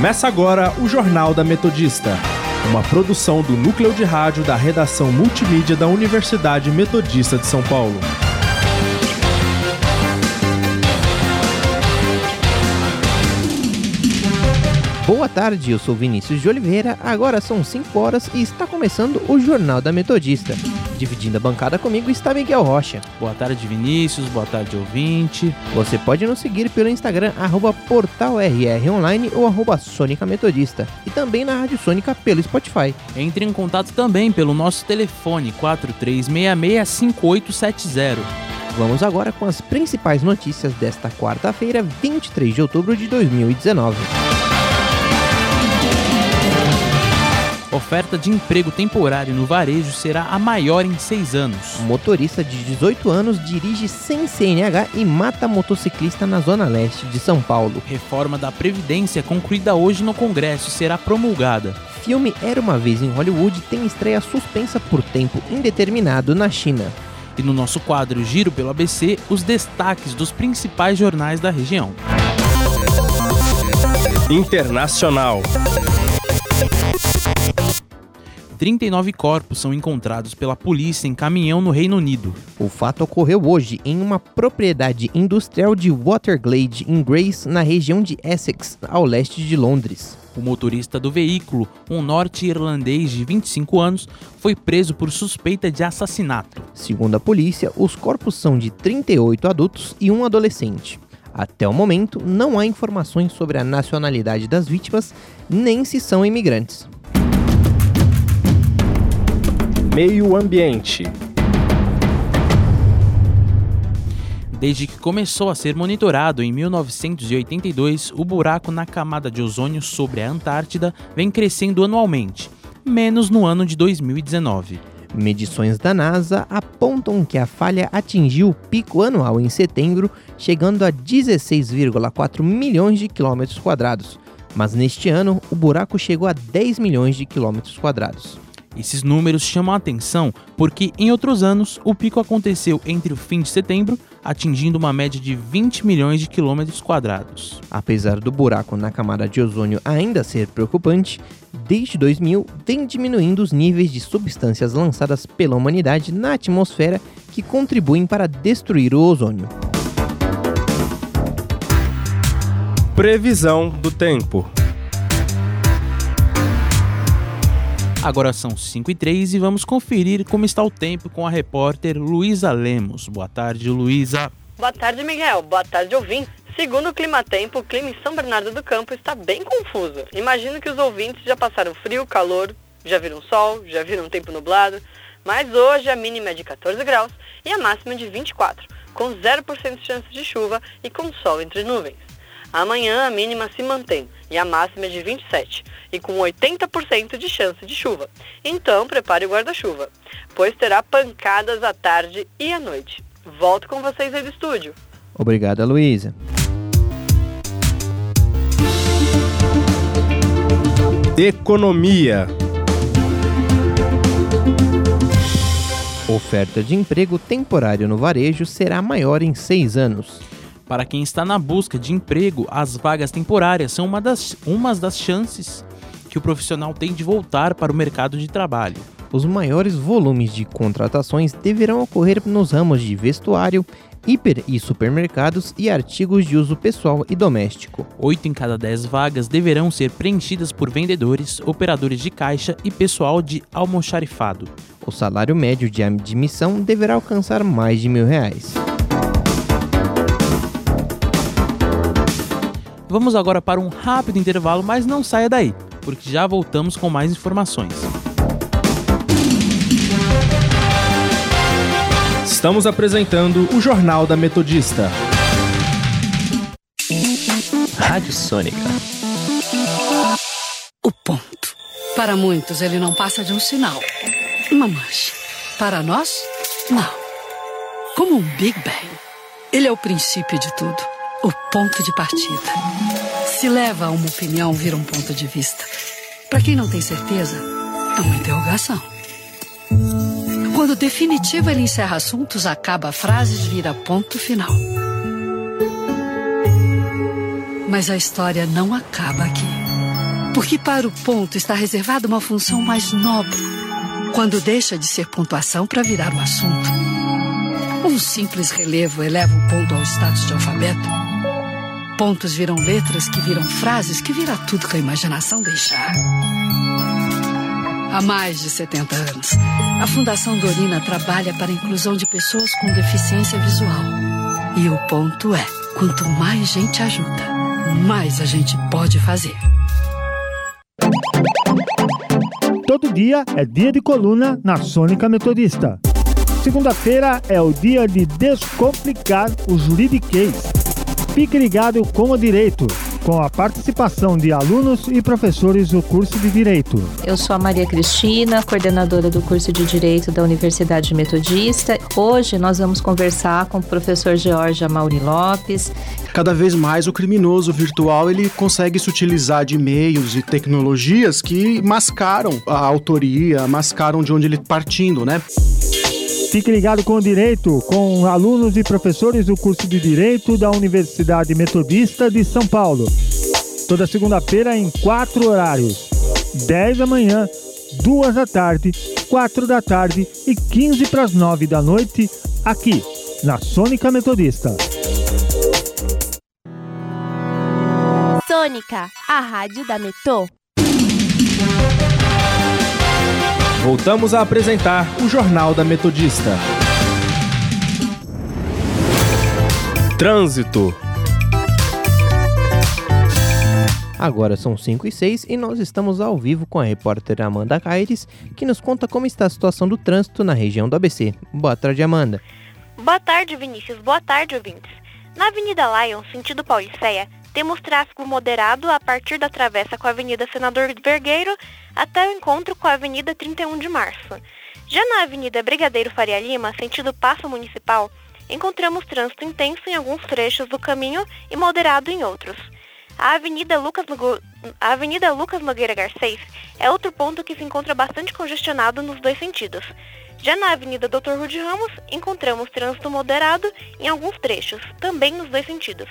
Começa agora o Jornal da Metodista, uma produção do núcleo de rádio da redação multimídia da Universidade Metodista de São Paulo. Boa tarde, eu sou Vinícius de Oliveira. Agora são 5 horas e está começando o Jornal da Metodista. Dividindo a bancada comigo está Miguel Rocha. Boa tarde, Vinícius. Boa tarde, ouvinte. Você pode nos seguir pelo Instagram, arroba portalrronline ou arroba Sônica Metodista. E também na Rádio Sônica pelo Spotify. Entre em contato também pelo nosso telefone 43665870. Vamos agora com as principais notícias desta quarta-feira, 23 de outubro de 2019. Oferta de emprego temporário no varejo será a maior em seis anos. Um motorista de 18 anos dirige sem CNH e mata motociclista na zona leste de São Paulo. Reforma da Previdência concluída hoje no Congresso será promulgada. Filme Era uma Vez em Hollywood tem estreia suspensa por tempo indeterminado na China. E no nosso quadro Giro pelo ABC, os destaques dos principais jornais da região. Internacional. 39 corpos são encontrados pela polícia em caminhão no Reino Unido. O fato ocorreu hoje em uma propriedade industrial de Waterglade, em Grace, na região de Essex, ao leste de Londres. O motorista do veículo, um norte-irlandês de 25 anos, foi preso por suspeita de assassinato. Segundo a polícia, os corpos são de 38 adultos e um adolescente. Até o momento, não há informações sobre a nacionalidade das vítimas, nem se são imigrantes. Meio Ambiente. Desde que começou a ser monitorado em 1982, o buraco na camada de ozônio sobre a Antártida vem crescendo anualmente, menos no ano de 2019. Medições da NASA apontam que a falha atingiu o pico anual em setembro, chegando a 16,4 milhões de quilômetros quadrados. Mas neste ano, o buraco chegou a 10 milhões de quilômetros quadrados. Esses números chamam a atenção porque em outros anos o pico aconteceu entre o fim de setembro, atingindo uma média de 20 milhões de quilômetros quadrados. Apesar do buraco na camada de ozônio ainda ser preocupante, desde 2000 vem diminuindo os níveis de substâncias lançadas pela humanidade na atmosfera que contribuem para destruir o ozônio. Previsão do tempo. Agora são 5 e 3 e vamos conferir como está o tempo com a repórter Luísa Lemos. Boa tarde, Luísa. Boa tarde, Miguel. Boa tarde, ouvintes. Segundo o Clima Tempo, o clima em São Bernardo do Campo está bem confuso. Imagino que os ouvintes já passaram frio, calor, já viram sol, já viram tempo nublado, mas hoje a mínima é de 14 graus e a máxima de 24, com 0% de chance de chuva e com sol entre nuvens. Amanhã a mínima se mantém e a máxima é de 27 e com 80% de chance de chuva. Então prepare o guarda-chuva, pois terá pancadas à tarde e à noite. Volto com vocês aí do estúdio. Obrigada, Luísa. Economia. Oferta de emprego temporário no varejo será maior em seis anos. Para quem está na busca de emprego, as vagas temporárias são uma das, umas das chances que o profissional tem de voltar para o mercado de trabalho. Os maiores volumes de contratações deverão ocorrer nos ramos de vestuário, hiper e supermercados e artigos de uso pessoal e doméstico. Oito em cada dez vagas deverão ser preenchidas por vendedores, operadores de caixa e pessoal de almoxarifado. O salário médio de admissão deverá alcançar mais de mil reais. Vamos agora para um rápido intervalo, mas não saia daí, porque já voltamos com mais informações. Estamos apresentando o Jornal da Metodista. Rádio Sônica. O ponto. Para muitos, ele não passa de um sinal. Uma mancha. Para nós, não. Como um Big Bang. Ele é o princípio de tudo. O ponto de partida. Se leva a uma opinião, vira um ponto de vista. Para quem não tem certeza, é uma interrogação. Quando definitivo ele encerra assuntos, acaba frases, vira ponto final. Mas a história não acaba aqui. Porque para o ponto está reservada uma função mais nobre, quando deixa de ser pontuação para virar o assunto. Um simples relevo eleva o ponto ao status de alfabeto. Pontos viram letras que viram frases que vira tudo que a imaginação deixar. Há mais de 70 anos, a Fundação Dorina trabalha para a inclusão de pessoas com deficiência visual. E o ponto é: quanto mais gente ajuda, mais a gente pode fazer. Todo dia é dia de coluna na Sônica Metodista. Segunda-feira é o dia de descomplicar o juridiquês. Fique ligado com o direito com a participação de alunos e professores do curso de Direito. Eu sou a Maria Cristina, coordenadora do curso de Direito da Universidade Metodista. Hoje nós vamos conversar com o professor George Mauri Lopes. Cada vez mais o criminoso virtual ele consegue se utilizar de meios e tecnologias que mascaram a autoria, mascaram de onde ele partindo, né? Fique ligado com o Direito, com alunos e professores do curso de Direito da Universidade Metodista de São Paulo. Toda segunda-feira em quatro horários: 10 da manhã, 2 da tarde, 4 da tarde e 15 para as 9 da noite, aqui na Sônica Metodista. Sônica, a rádio da Metô. Voltamos a apresentar o Jornal da Metodista. Trânsito. Agora são 5 e 6 e nós estamos ao vivo com a repórter Amanda Caires, que nos conta como está a situação do trânsito na região do ABC. Boa tarde, Amanda. Boa tarde, Vinícius. Boa tarde, ouvintes. Na Avenida Lion, sentido Pauliceia, temos tráfego moderado a partir da travessa com a Avenida Senador Vergueiro até o encontro com a Avenida 31 de Março. Já na Avenida Brigadeiro Faria Lima, sentido Passo Municipal, encontramos trânsito intenso em alguns trechos do caminho e moderado em outros. A Avenida Lucas, a Avenida Lucas Nogueira Garcês é outro ponto que se encontra bastante congestionado nos dois sentidos. Já na Avenida Dr. Rude Ramos, encontramos trânsito moderado em alguns trechos, também nos dois sentidos.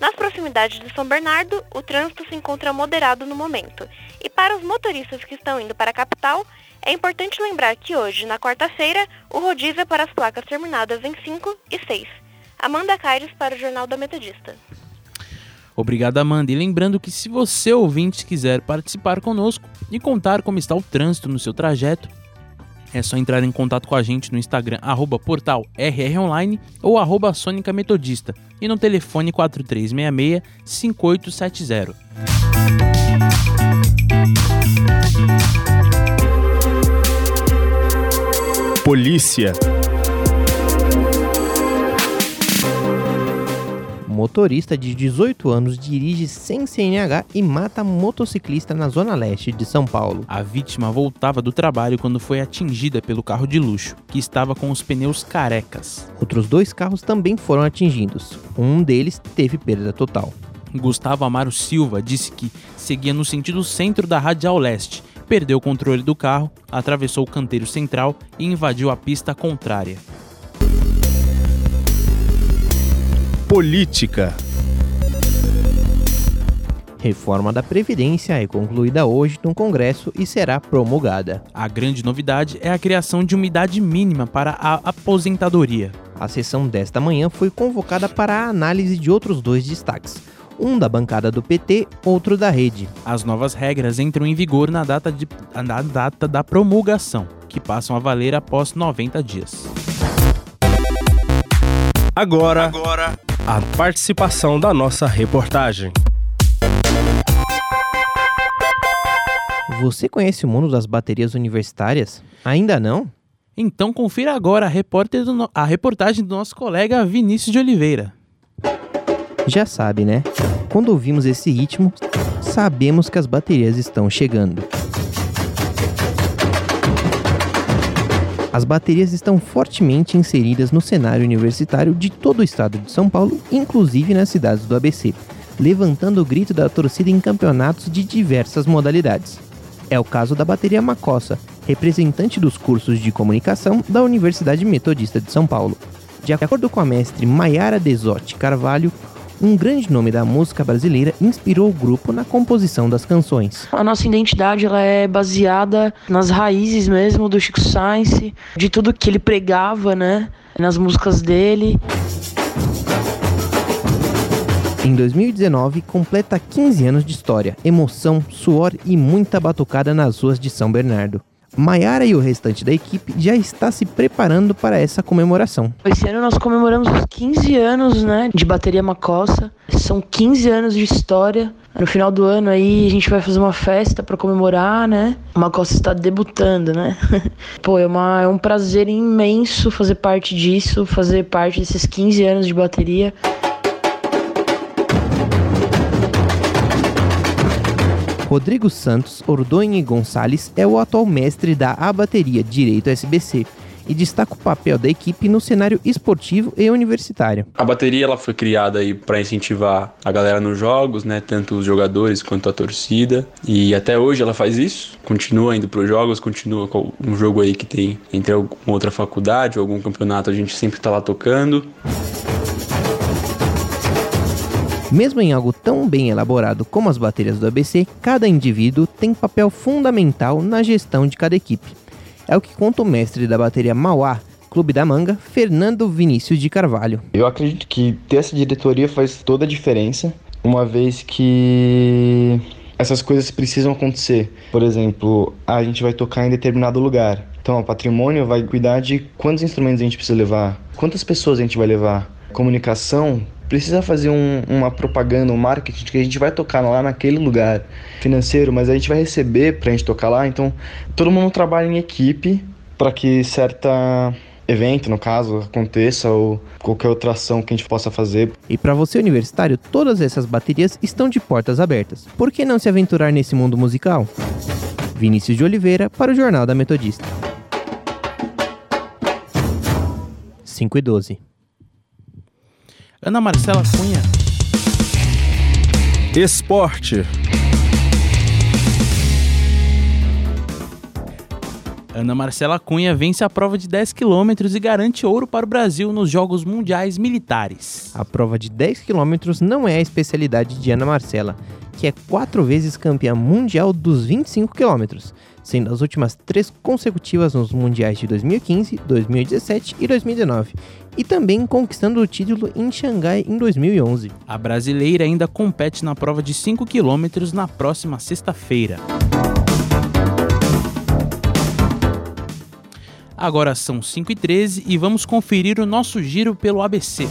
Nas proximidades de São Bernardo, o trânsito se encontra moderado no momento. E para os motoristas que estão indo para a capital, é importante lembrar que hoje, na quarta-feira, o rodízio é para as placas terminadas em 5 e 6. Amanda Caires para o Jornal da Metodista. Obrigado, Amanda. E lembrando que se você, ouvinte, quiser participar conosco e contar como está o trânsito no seu trajeto, é só entrar em contato com a gente no Instagram, arroba portal RROnline ou arroba Sônica Metodista e no telefone 4366-5870. Polícia. Motorista de 18 anos dirige sem CNH e mata motociclista na zona leste de São Paulo. A vítima voltava do trabalho quando foi atingida pelo carro de luxo, que estava com os pneus carecas. Outros dois carros também foram atingidos. Um deles teve perda total. Gustavo Amaro Silva disse que seguia no sentido centro da Radial Leste, perdeu o controle do carro, atravessou o canteiro central e invadiu a pista contrária. Política. Reforma da Previdência é concluída hoje no Congresso e será promulgada. A grande novidade é a criação de uma idade mínima para a aposentadoria. A sessão desta manhã foi convocada para a análise de outros dois destaques. Um da bancada do PT, outro da rede. As novas regras entram em vigor na data, de, na data da promulgação, que passam a valer após 90 dias. Agora, Agora a participação da nossa reportagem. Você conhece o mundo das baterias universitárias? Ainda não? Então confira agora a, no... a reportagem do nosso colega Vinícius de Oliveira. Já sabe, né? Quando ouvimos esse ritmo, sabemos que as baterias estão chegando. As baterias estão fortemente inseridas no cenário universitário de todo o estado de São Paulo, inclusive nas cidades do ABC, levantando o grito da torcida em campeonatos de diversas modalidades. É o caso da bateria Macossa, representante dos cursos de comunicação da Universidade Metodista de São Paulo. De acordo com a mestre Maiara Desotti Carvalho, um grande nome da música brasileira inspirou o grupo na composição das canções. A nossa identidade ela é baseada nas raízes mesmo do Chico Science, de tudo que ele pregava, né, nas músicas dele. Em 2019, completa 15 anos de história, emoção, suor e muita batucada nas ruas de São Bernardo. Maiara e o restante da equipe já está se preparando para essa comemoração. Esse ano nós comemoramos os 15 anos né, de Bateria Macossa. São 15 anos de história. No final do ano aí a gente vai fazer uma festa para comemorar, né? Macossa está debutando, né? Pô, é, uma, é um prazer imenso fazer parte disso, fazer parte desses 15 anos de bateria. Rodrigo Santos Ordonhe Gonçalves é o atual mestre da A Bateria Direito SBC e destaca o papel da equipe no cenário esportivo e universitário. A bateria ela foi criada aí para incentivar a galera nos jogos, né, tanto os jogadores quanto a torcida, e até hoje ela faz isso. Continua indo para os jogos, continua com um jogo aí que tem entre alguma outra faculdade ou algum campeonato, a gente sempre está lá tocando. Mesmo em algo tão bem elaborado como as baterias do ABC, cada indivíduo tem papel fundamental na gestão de cada equipe. É o que conta o mestre da bateria Mauá, Clube da Manga, Fernando Vinícius de Carvalho. Eu acredito que ter essa diretoria faz toda a diferença, uma vez que essas coisas precisam acontecer. Por exemplo, a gente vai tocar em determinado lugar. Então, o patrimônio vai cuidar de quantos instrumentos a gente precisa levar, quantas pessoas a gente vai levar. Comunicação precisa fazer um, uma propaganda, um marketing que a gente vai tocar lá naquele lugar financeiro, mas a gente vai receber para a gente tocar lá. Então, todo mundo trabalha em equipe para que certa evento, no caso, aconteça ou qualquer outra ação que a gente possa fazer. E para você universitário, todas essas baterias estão de portas abertas. Por que não se aventurar nesse mundo musical? Vinícius de Oliveira para o Jornal da Metodista. 5 e 12. Ana Marcela Cunha. Esporte. Ana Marcela Cunha vence a prova de 10 km e garante ouro para o Brasil nos Jogos Mundiais Militares. A prova de 10 km não é a especialidade de Ana Marcela, que é quatro vezes campeã mundial dos 25 km, sendo as últimas três consecutivas nos mundiais de 2015, 2017 e 2019, e também conquistando o título em Xangai em 2011. A brasileira ainda compete na prova de 5 km na próxima sexta-feira. Agora são 5h13 e vamos conferir o nosso giro pelo ABC.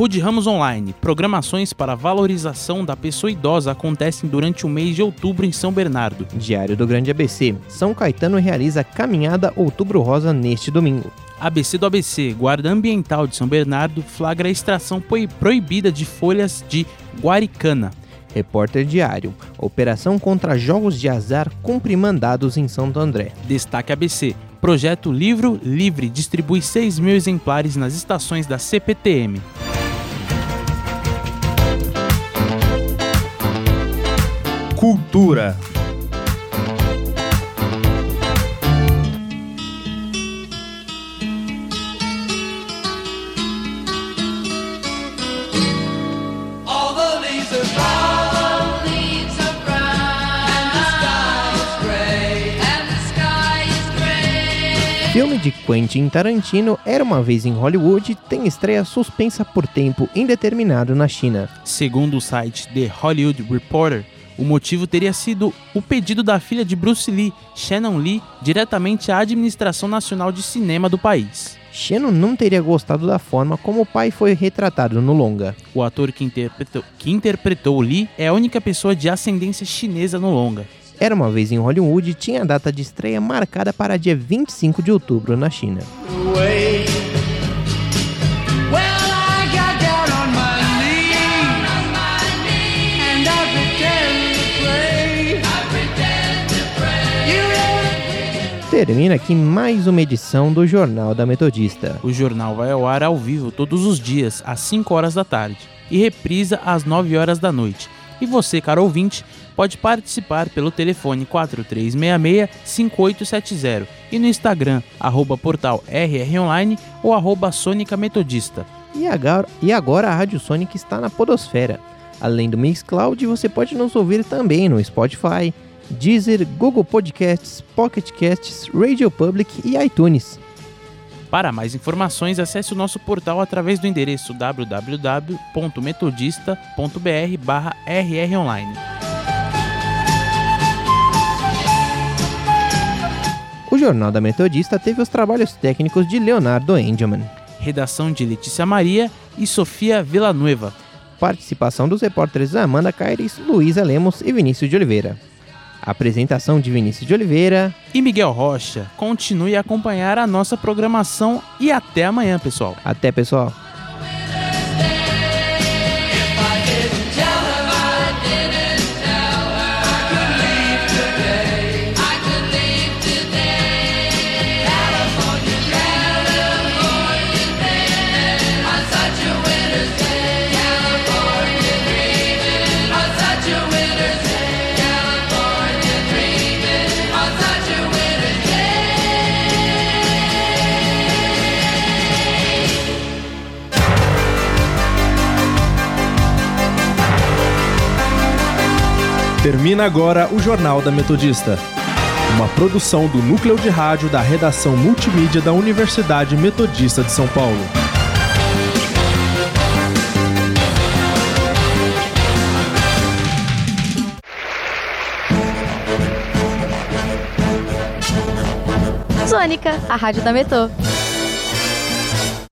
Rude Ramos Online. Programações para valorização da pessoa idosa acontecem durante o mês de outubro em São Bernardo. Diário do Grande ABC. São Caetano realiza caminhada Outubro Rosa neste domingo. ABC do ABC, Guarda Ambiental de São Bernardo flagra a extração proibida de folhas de guaricana. Repórter Diário. Operação contra jogos de azar cumpre mandados em Santo André. Destaque ABC. Projeto Livro Livre distribui 6 mil exemplares nas estações da CPTM. Cultura. Filme de Quentin Tarantino Era uma vez em Hollywood tem estreia suspensa por tempo indeterminado na China. Segundo o site The Hollywood Reporter, o motivo teria sido o pedido da filha de Bruce Lee, Shannon Lee, diretamente à Administração Nacional de Cinema do país. Shannon não teria gostado da forma como o pai foi retratado no longa. O ator que interpretou, que interpretou Lee é a única pessoa de ascendência chinesa no longa. Era uma vez em Hollywood tinha a data de estreia marcada para dia 25 de outubro na China. Termina aqui mais uma edição do Jornal da Metodista. O jornal vai ao ar ao vivo todos os dias, às 5 horas da tarde, e reprisa às 9 horas da noite. E você, caro ouvinte, pode participar pelo telefone 4366-5870 e no Instagram, arroba portal rronline ou arroba Sônica Metodista. E agora, e agora a Rádio Sonic está na podosfera. Além do Mixcloud, você pode nos ouvir também no Spotify, Deezer, Google Podcasts, Pocket Casts, Radio Public e iTunes. Para mais informações, acesse o nosso portal através do endereço www.metodista.br/rronline. O Jornal da Metodista teve os trabalhos técnicos de Leonardo Engelman. Redação de Letícia Maria e Sofia Villanueva. Participação dos repórteres Amanda Caires, Luísa Lemos e Vinícius de Oliveira. Apresentação de Vinícius de Oliveira e Miguel Rocha. Continue a acompanhar a nossa programação e até amanhã, pessoal. Até, pessoal. Termina agora o Jornal da Metodista. Uma produção do núcleo de rádio da redação multimídia da Universidade Metodista de São Paulo. Sônica, a rádio da Metô.